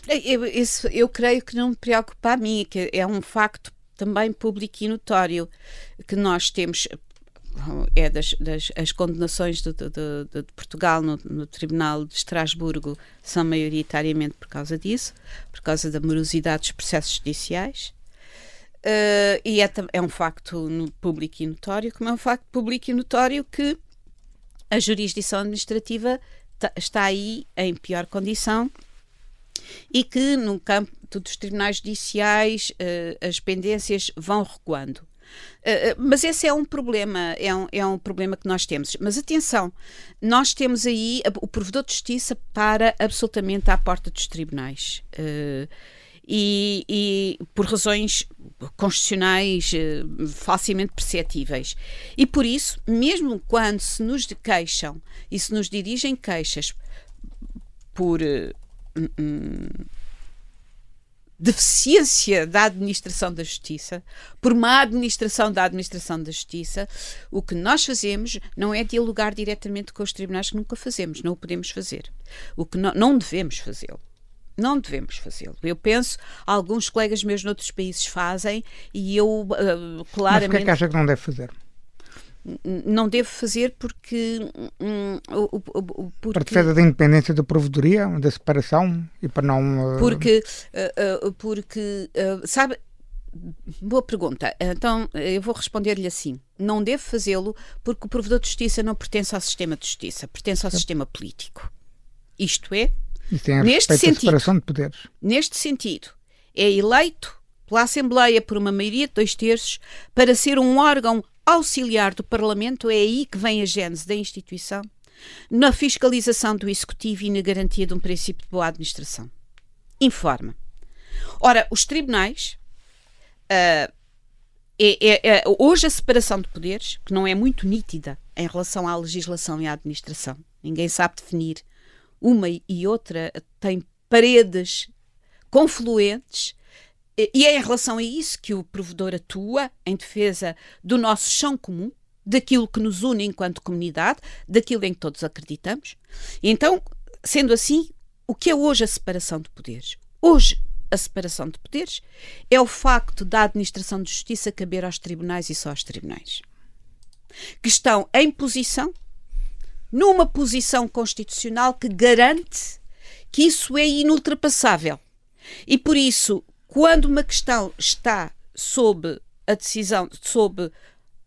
Eu, isso, eu creio que não me preocupa a mim, que é um facto também público e notório que nós temos é das, das as condenações de, de, de, de Portugal no, no, Tribunal de Estrasburgo são maioritariamente por causa disso, por causa da morosidade dos processos judiciais. Uh, e é, é, um facto no, público e notório, como é um facto público e notório que a jurisdição administrativa está aí em pior condição e que no campo dos tribunais judiciais uh, as pendências vão recuando. Uh, mas esse é um problema, é um, é um problema que nós temos. Mas atenção, nós temos aí o provedor de justiça para absolutamente à porta dos tribunais. Uh, e, e, por razões constitucionais uh, facilmente perceptíveis. E por isso, mesmo quando se nos queixam e se nos dirigem queixas por uh, um, deficiência da administração da justiça, por má administração da administração da justiça, o que nós fazemos não é dialogar diretamente com os tribunais, que nunca fazemos, não o podemos fazer. O que não devemos fazê-lo. Não devemos fazê-lo. Eu penso, alguns colegas meus noutros países fazem e eu uh, claramente. Mas o que é que acha que não deve fazer? Não deve fazer porque, um, porque. Para defesa da independência da provedoria, da separação e para não. Uh... Porque. Uh, porque sabe. Boa pergunta. Então, eu vou responder-lhe assim. Não deve fazê-lo porque o provedor de justiça não pertence ao sistema de justiça, pertence ao sistema político. Isto é, e tem a neste sentido, separação de poderes. Neste sentido, é eleito pela Assembleia por uma maioria de dois terços para ser um órgão auxiliar do Parlamento, é aí que vem a gênese da instituição, na fiscalização do Executivo e na garantia de um princípio de boa administração. Informa. Ora, os tribunais. Uh, é, é, é, hoje a separação de poderes, que não é muito nítida em relação à legislação e à administração, ninguém sabe definir uma e outra têm paredes confluentes e é em relação a isso que o provedor atua em defesa do nosso chão comum, daquilo que nos une enquanto comunidade, daquilo em que todos acreditamos. Então, sendo assim, o que é hoje a separação de poderes? Hoje, a separação de poderes é o facto da administração de justiça caber aos tribunais e só aos tribunais, que estão em posição numa posição constitucional que garante que isso é inultrapassável. E por isso, quando uma questão está sob a decisão, sob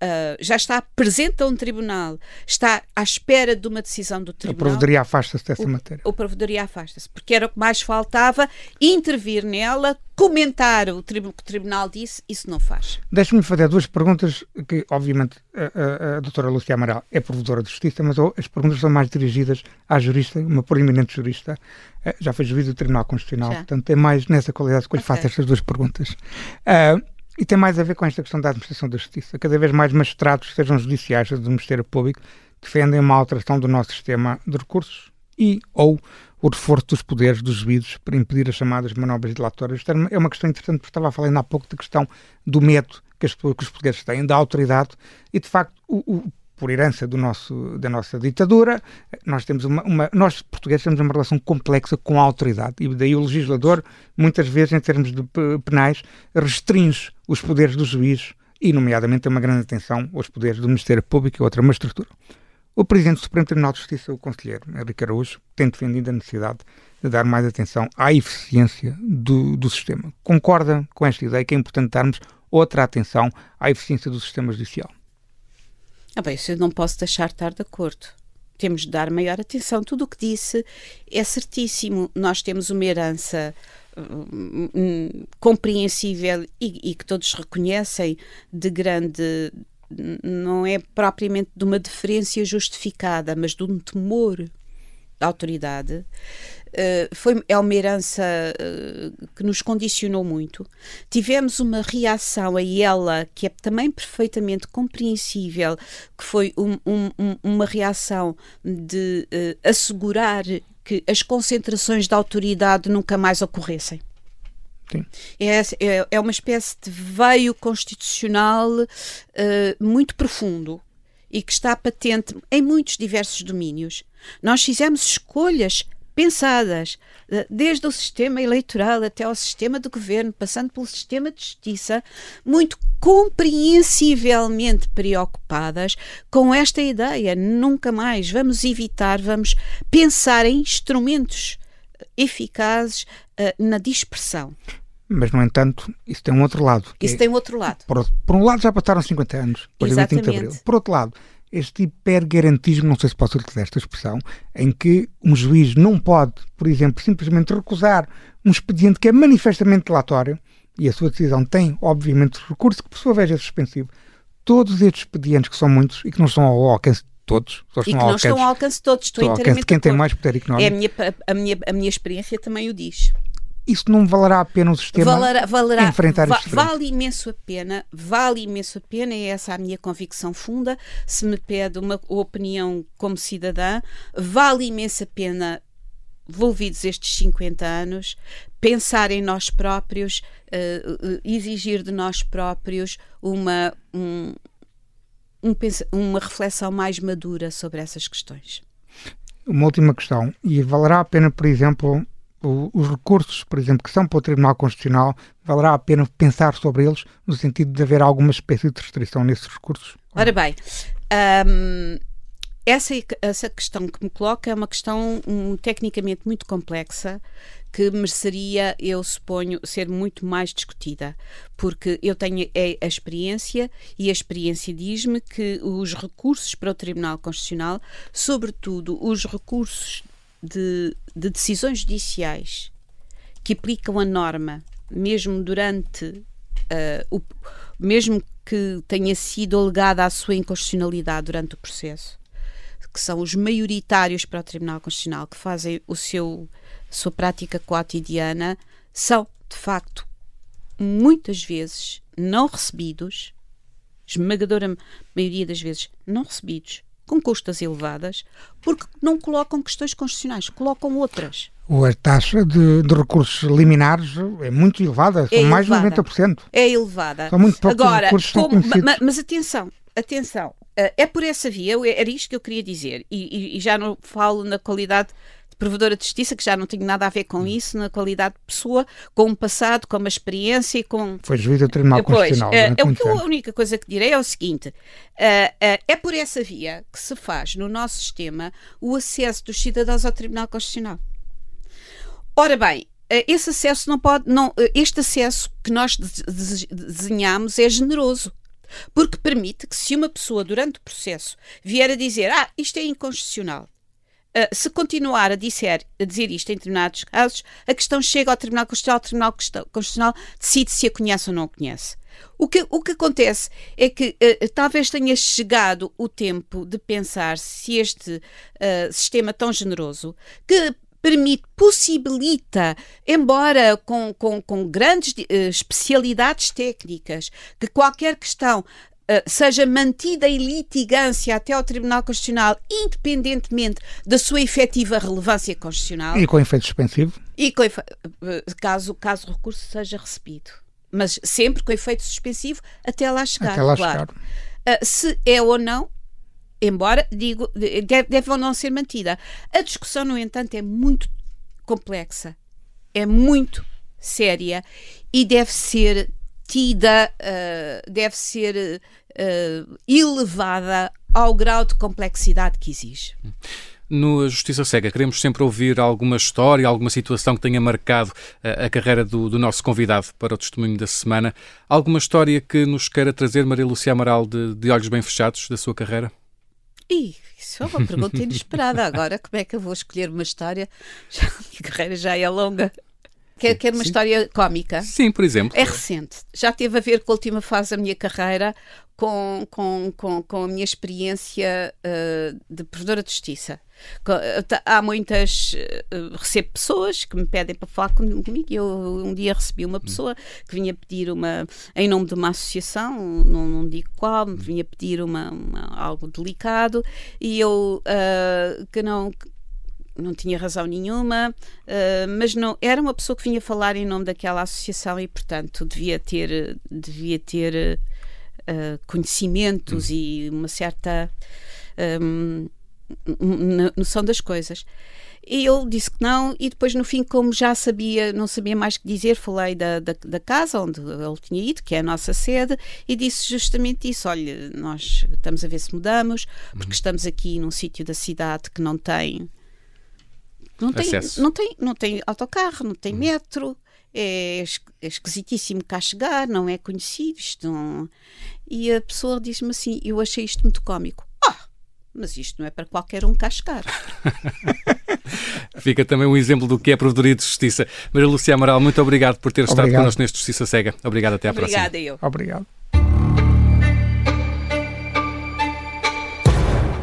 uh, já está presente a um tribunal, está à espera de uma decisão do tribunal. A Provedoria afasta-se dessa o, matéria. O Provedoria afasta-se, porque era o que mais faltava, intervir nela, comentar o que o tribunal disse, isso não faz. Deixe-me fazer duas perguntas que, obviamente, a, a, a doutora Lúcia Amaral é provedora de justiça, mas as perguntas são mais dirigidas à jurista, uma proeminente jurista, eh, já foi juiz do Tribunal Constitucional, já. portanto é mais nessa qualidade que eu lhe okay. faço estas duas perguntas. Uh, e tem mais a ver com esta questão da administração da justiça. Cada vez mais magistrados, sejam judiciais ou do Ministério Público, defendem uma alteração do nosso sistema de recursos e ou o reforço dos poderes dos juízes para impedir as chamadas manobras dilatórias. É uma questão interessante, porque estava ainda há pouco da questão do medo que, as, que os portugueses têm, da autoridade, e de facto o, o por herança do nosso, da nossa ditadura, nós temos uma, uma, nós portugueses temos uma relação complexa com a autoridade e daí o legislador, muitas vezes em termos de penais, restringe os poderes dos juízes e, nomeadamente, tem uma grande atenção aos poderes do Ministério Público e outra estrutura. O Presidente do Supremo Tribunal de Justiça, o Conselheiro Henrique Araújo, tem defendido a necessidade de dar mais atenção à eficiência do, do sistema. Concorda com esta ideia que é importante darmos outra atenção à eficiência do sistema judicial? Ah, bem, isso eu não posso deixar de estar de acordo. Temos de dar maior atenção. Tudo o que disse é certíssimo. Nós temos uma herança hum, hum, compreensível e, e, que todos reconhecem de grande não é propriamente de uma deferência justificada, mas de um temor autoridade Uh, foi, é uma herança uh, que nos condicionou muito. Tivemos uma reação a ela que é também perfeitamente compreensível, que foi um, um, uma reação de uh, assegurar que as concentrações de autoridade nunca mais ocorressem. É, é, é, uma espécie de veio constitucional muito profundo e que está patente em muitos diversos domínios. Nós fizemos escolhas pensadas, desde o sistema eleitoral até ao sistema de governo, passando pelo sistema de justiça, muito compreensivelmente preocupadas com esta ideia. Nunca mais vamos evitar, vamos pensar em instrumentos eficazes uh, na dispersão. Mas, no entanto, isso tem um outro lado. Isso é, tem um outro lado. Por, por, um lado, já passaram 50 anos, depois de 25 de Abril. Por outro lado, este hipergarantismo, não sei se posso utilizar esta expressão, em que um juiz não pode, por exemplo, simplesmente recusar um expediente que é manifestamente delatório, e a sua decisão tem, obviamente, recurso que por sua vez é suspensivo. Todos estes expedientes, que são muitos e que não estão ao alcance de todos, só e que não estão ao alcance de todos, estou inteiramente quem tem mais poder económico. É a minha, a, minha, a minha experiência também o diz isso não valerá a pena o sistema valerá, valerá, enfrentar va, Vale imenso a pena, vale imenso a pena, é essa a minha convicção funda. Se me pede uma opinião como cidadã, vale imenso a pena, envolvidos estes 50 anos, pensar em nós próprios, uh, exigir de nós próprios uma, um, um, uma reflexão mais madura sobre essas questões. Uma última questão, e valerá a pena, por exemplo, os recursos, por exemplo, que são para o Tribunal Constitucional, valerá a pena pensar sobre eles no sentido de haver alguma espécie de restrição nesses recursos? Ora bem, um, essa, essa questão que me coloca é uma questão um, tecnicamente muito complexa que mereceria, eu suponho, ser muito mais discutida, porque eu tenho a, a experiência e a experiência diz-me que os recursos para o Tribunal Constitucional, sobretudo os recursos de, de decisões judiciais que aplicam a norma, mesmo durante uh, o, mesmo que tenha sido alegada a sua inconstitucionalidade durante o processo, que são os maioritários para o Tribunal Constitucional que fazem o seu sua prática cotidiana, são de facto muitas vezes não recebidos, esmagadora maioria das vezes não recebidos com custas elevadas, porque não colocam questões constitucionais, colocam outras. A taxa de, de recursos liminares é muito elevada, são é mais de 90%. É elevada. São muito poucos Agora, recursos como, mas, mas atenção, atenção, eh, é por essa via, era isto que eu queria dizer, e, e já não falo na qualidade provedora de justiça, que já não tenho nada a ver com isso, na qualidade de pessoa, com o passado, com uma experiência e com. Foi juiz do Tribunal Constitucional. É, é o que a única coisa que direi é o seguinte: uh, uh, é por essa via que se faz no nosso sistema o acesso dos cidadãos ao Tribunal Constitucional. Ora bem, esse acesso não pode. Não, este acesso que nós desenhamos é generoso. Porque permite que, se uma pessoa, durante o processo, vier a dizer ah, isto é inconstitucional, Uh, se continuar a dizer, a dizer isto em determinados casos, a questão chega ao Tribunal Constitucional, o Tribunal Constitucional decide se a conhece ou não a conhece. O que, o que acontece é que uh, talvez tenha chegado o tempo de pensar se este uh, sistema tão generoso, que permite, possibilita, embora com, com, com grandes uh, especialidades técnicas, que qualquer questão seja mantida em litigância até ao Tribunal Constitucional, independentemente da sua efetiva relevância constitucional. E com efeito suspensivo? E com efe... caso, caso o recurso seja recebido. Mas sempre com efeito suspensivo até lá chegar. Até lá claro. chegar. Uh, se é ou não, embora digo, deve, deve ou não ser mantida. A discussão, no entanto, é muito complexa, é muito séria e deve ser tida, uh, deve ser uh, elevada ao grau de complexidade que exige. No Justiça Cega, queremos sempre ouvir alguma história, alguma situação que tenha marcado a, eh, a carreira do, do, nosso convidado para o testemunho da semana. Alguma história que nos queira trazer, Maria Lúcia Amaral, de, de olhos bem fechados da sua carreira? Ih, isso é uma pergunta inesperada. Agora, como é que eu vou escolher uma história? *laughs* Já, a minha carreira já é longa. Quer, quer uma Sim. história cómica? Sim, por exemplo. É recente. Já teve a ver com a última fase da minha carreira, com, com, com, com a minha experiência uh, de provedora de justiça. Há muitas. Uh, recebo pessoas que me pedem para falar comigo. Eu um dia recebi uma pessoa que vinha pedir uma. em nome de uma associação, não, não digo qual, vinha pedir uma, uma algo delicado e eu. Uh, que não não tinha razão nenhuma, uh, mas não era uma pessoa que vinha falar em nome daquela associação e, portanto, devia ter, devia ter uh, conhecimentos hum. e uma certa um, noção das coisas. E eu disse que não, e depois no fim, como já sabia, não sabia mais o que dizer, falei da, da, da, casa onde ele tinha ido, que é a nossa sede, e disse justamente isso: olha, nós estamos a ver se mudamos, porque uhum. estamos aqui num sítio da cidade que não tem não tem, não tem, não tem autocarro, não tem hum. metro, é, é esquisitíssimo cá chegar, não é conhecido. Isto não... E a pessoa diz-me assim: Eu achei isto muito cómico. Ah, mas isto não é para qualquer um cá chegar. *laughs* Fica também um exemplo do que é Provedoria de Justiça. Maria Lúcia Amaral, muito obrigado por ter obrigado. estado connosco neste Justiça Cega. Obrigado, até à Obrigada próxima. Eu. Obrigado.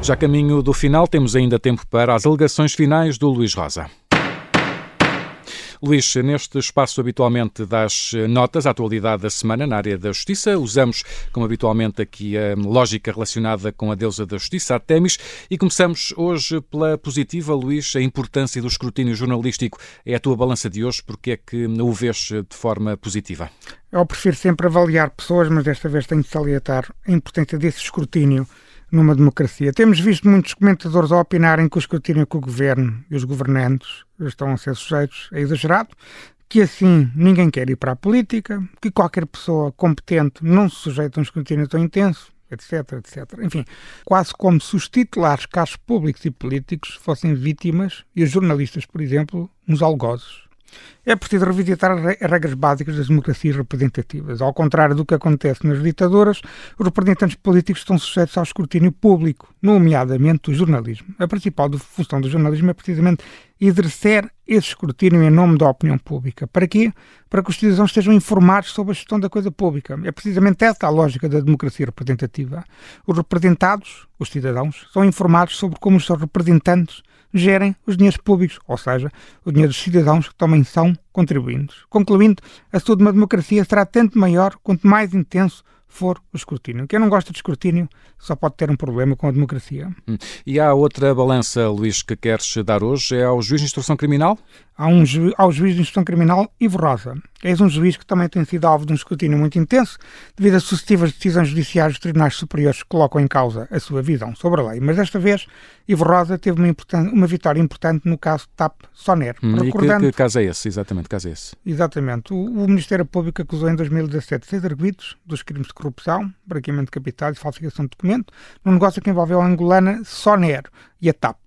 Já caminho do final, temos ainda tempo para as alegações finais do Luís Rosa. Luís, neste espaço habitualmente das notas à atualidade da semana na área da Justiça, usamos, como habitualmente, aqui a lógica relacionada com a deusa da Justiça, Artemis, e começamos hoje pela positiva, Luís, a importância do escrutínio jornalístico. É a tua balança de hoje, porque é que o vês de forma positiva? Eu prefiro sempre avaliar pessoas, mas desta vez tenho de salientar a importância desse escrutínio numa democracia. Temos visto muitos comentadores a opinarem que o escrutínio que o governo e os governantes estão a ser sujeitos é exagerado, que assim ninguém quer ir para a política, que qualquer pessoa competente não se sujeita a um escrutínio tão intenso, etc, etc. Enfim, quase como se os titulares cargos públicos e políticos fossem vítimas e os jornalistas, por exemplo, uns algozes. É preciso revisitar as regras básicas das democracias representativas. Ao contrário do que acontece nas ditaduras, os representantes políticos estão sujeitos ao escrutínio público, nomeadamente do jornalismo. A principal função do jornalismo é precisamente exercer esse escrutínio em nome da opinião pública. Para quê? Para que os cidadãos estejam informados sobre a gestão da coisa pública. É precisamente essa a lógica da democracia representativa. Os representados, os cidadãos, são informados sobre como os seus representantes gerem os dinheiros públicos, ou seja, o dinheiro dos cidadãos que também são contribuintes. Concluindo, a saúde de uma democracia será tanto maior quanto mais intenso for o escrutínio. Quem não gosta de escrutínio só pode ter um problema com a democracia. Hum. E há outra balança, Luís, que queres dar hoje, é ao juiz de instrução criminal? Há um ju ao juiz de instrução criminal, Ivo Rosa. És um juiz que também tem sido alvo de um escrutínio muito intenso devido a sucessivas decisões judiciais dos tribunais superiores que colocam em causa a sua visão sobre a lei. Mas desta vez, Ivo Rosa teve uma, uma vitória importante no caso TAP Soner. Hum, Recordando... E que, que, caso é esse? Exatamente, caso é esse? Exatamente. O, o Ministério Público acusou em 2017 seis arguidos dos crimes de corrupção, branqueamento de capitais e falsificação de documento, num negócio que envolveu a angolana Soner e a TAP.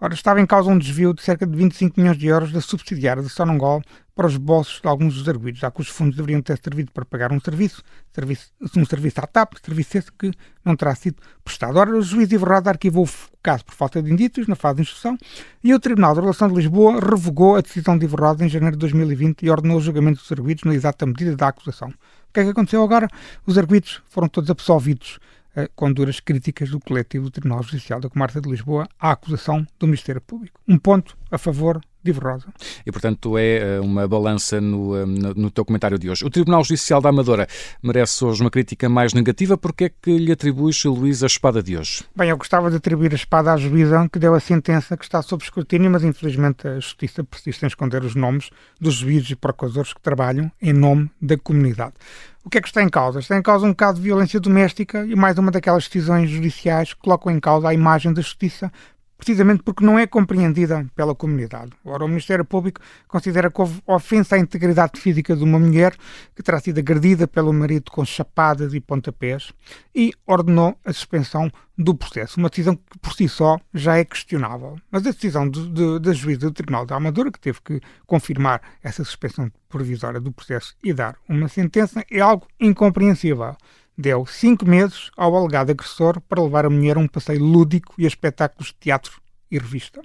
Ora, estava em causa um desvio de cerca de 25 milhões de euros da subsidiária de Sonangol para os bolsos de alguns dos arguidos, já que os fundos deveriam ter servido para pagar um serviço, serviço um serviço à TAP, serviço esse que não terá sido prestado. Ora, o juiz Ivo Roda arquivou o caso por falta de indícios na fase de instrução e o Tribunal de Relação de Lisboa revogou a decisão de Ivo Roda em janeiro de 2020 e ordenou o julgamento dos arguidos na exata medida da acusação. O que é que aconteceu agora? Os arguidos foram todos absolvidos eh, com duras críticas do coletivo do Tribunal Judicial da Comarca de Lisboa à acusação do Ministério Público. Um ponto a favor de Rosa. E, portanto, é eh, uma balança no, eh, no teu comentário de hoje. O Tribunal Judicial da Amadora merece hoje uma crítica mais negativa. Porque é que lhe atribuis, Luís, a espada de hoje? Bem, eu gostava de atribuir a espada à juíza que deu a sentença que está sob escrutínio, mas infelizmente a Justiça persiste em esconder os nomes dos juízes e procuradores que trabalham em nome da comunidade. O que é que está em causa? Está em causa um caso de violência doméstica e mais uma daquelas decisões judiciais que colocam em causa a imagem da justiça precisamente porque não é compreendida pela comunidade. Ora, o Ministério Público considera que houve ofensa à integridade física de uma mulher que terá sido agredida pelo marido com chapadas e pontapés e ordenou a suspensão do processo, uma decisão que por si só já é questionável. Mas a decisão de, de, da juíza do Tribunal da Amadora, que teve que confirmar essa suspensão provisória do processo e dar uma sentença, é algo incompreensível deu cinco meses ao alegado agressor para levar a mulher a um passeio lúdico e a espetáculos de teatro e revista.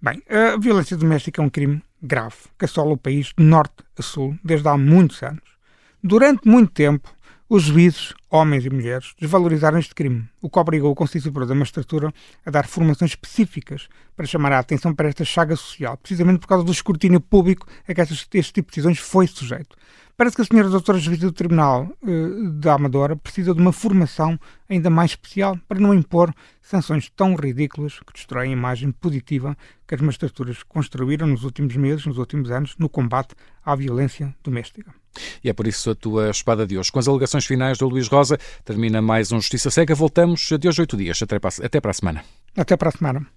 Bem, a violência doméstica é um crime grave que assola o país de norte a sul desde há muitos anos. Durante muito tempo, os juízes, homens e mulheres, desvalorizaram este crime, o que obrigou o Superior da Magistratura a dar formações específicas para chamar a atenção para esta chaga social, precisamente por causa do escrutínio público a que este tipo de decisões foi sujeito. Parece que a senhora doutora juiz do Tribunal uh, da Amadora precisa de uma formação ainda mais especial para não impor sanções tão ridículas que destroem a imagem positiva que as magistraturas construíram nos últimos meses, nos últimos anos, no combate à violência doméstica. E é por isso a tua espada de hoje. Com as alegações finais do Luís Rosa, termina mais um Justiça Cega. Voltamos de hoje oito dias. Até para, a semana. Até para a semana.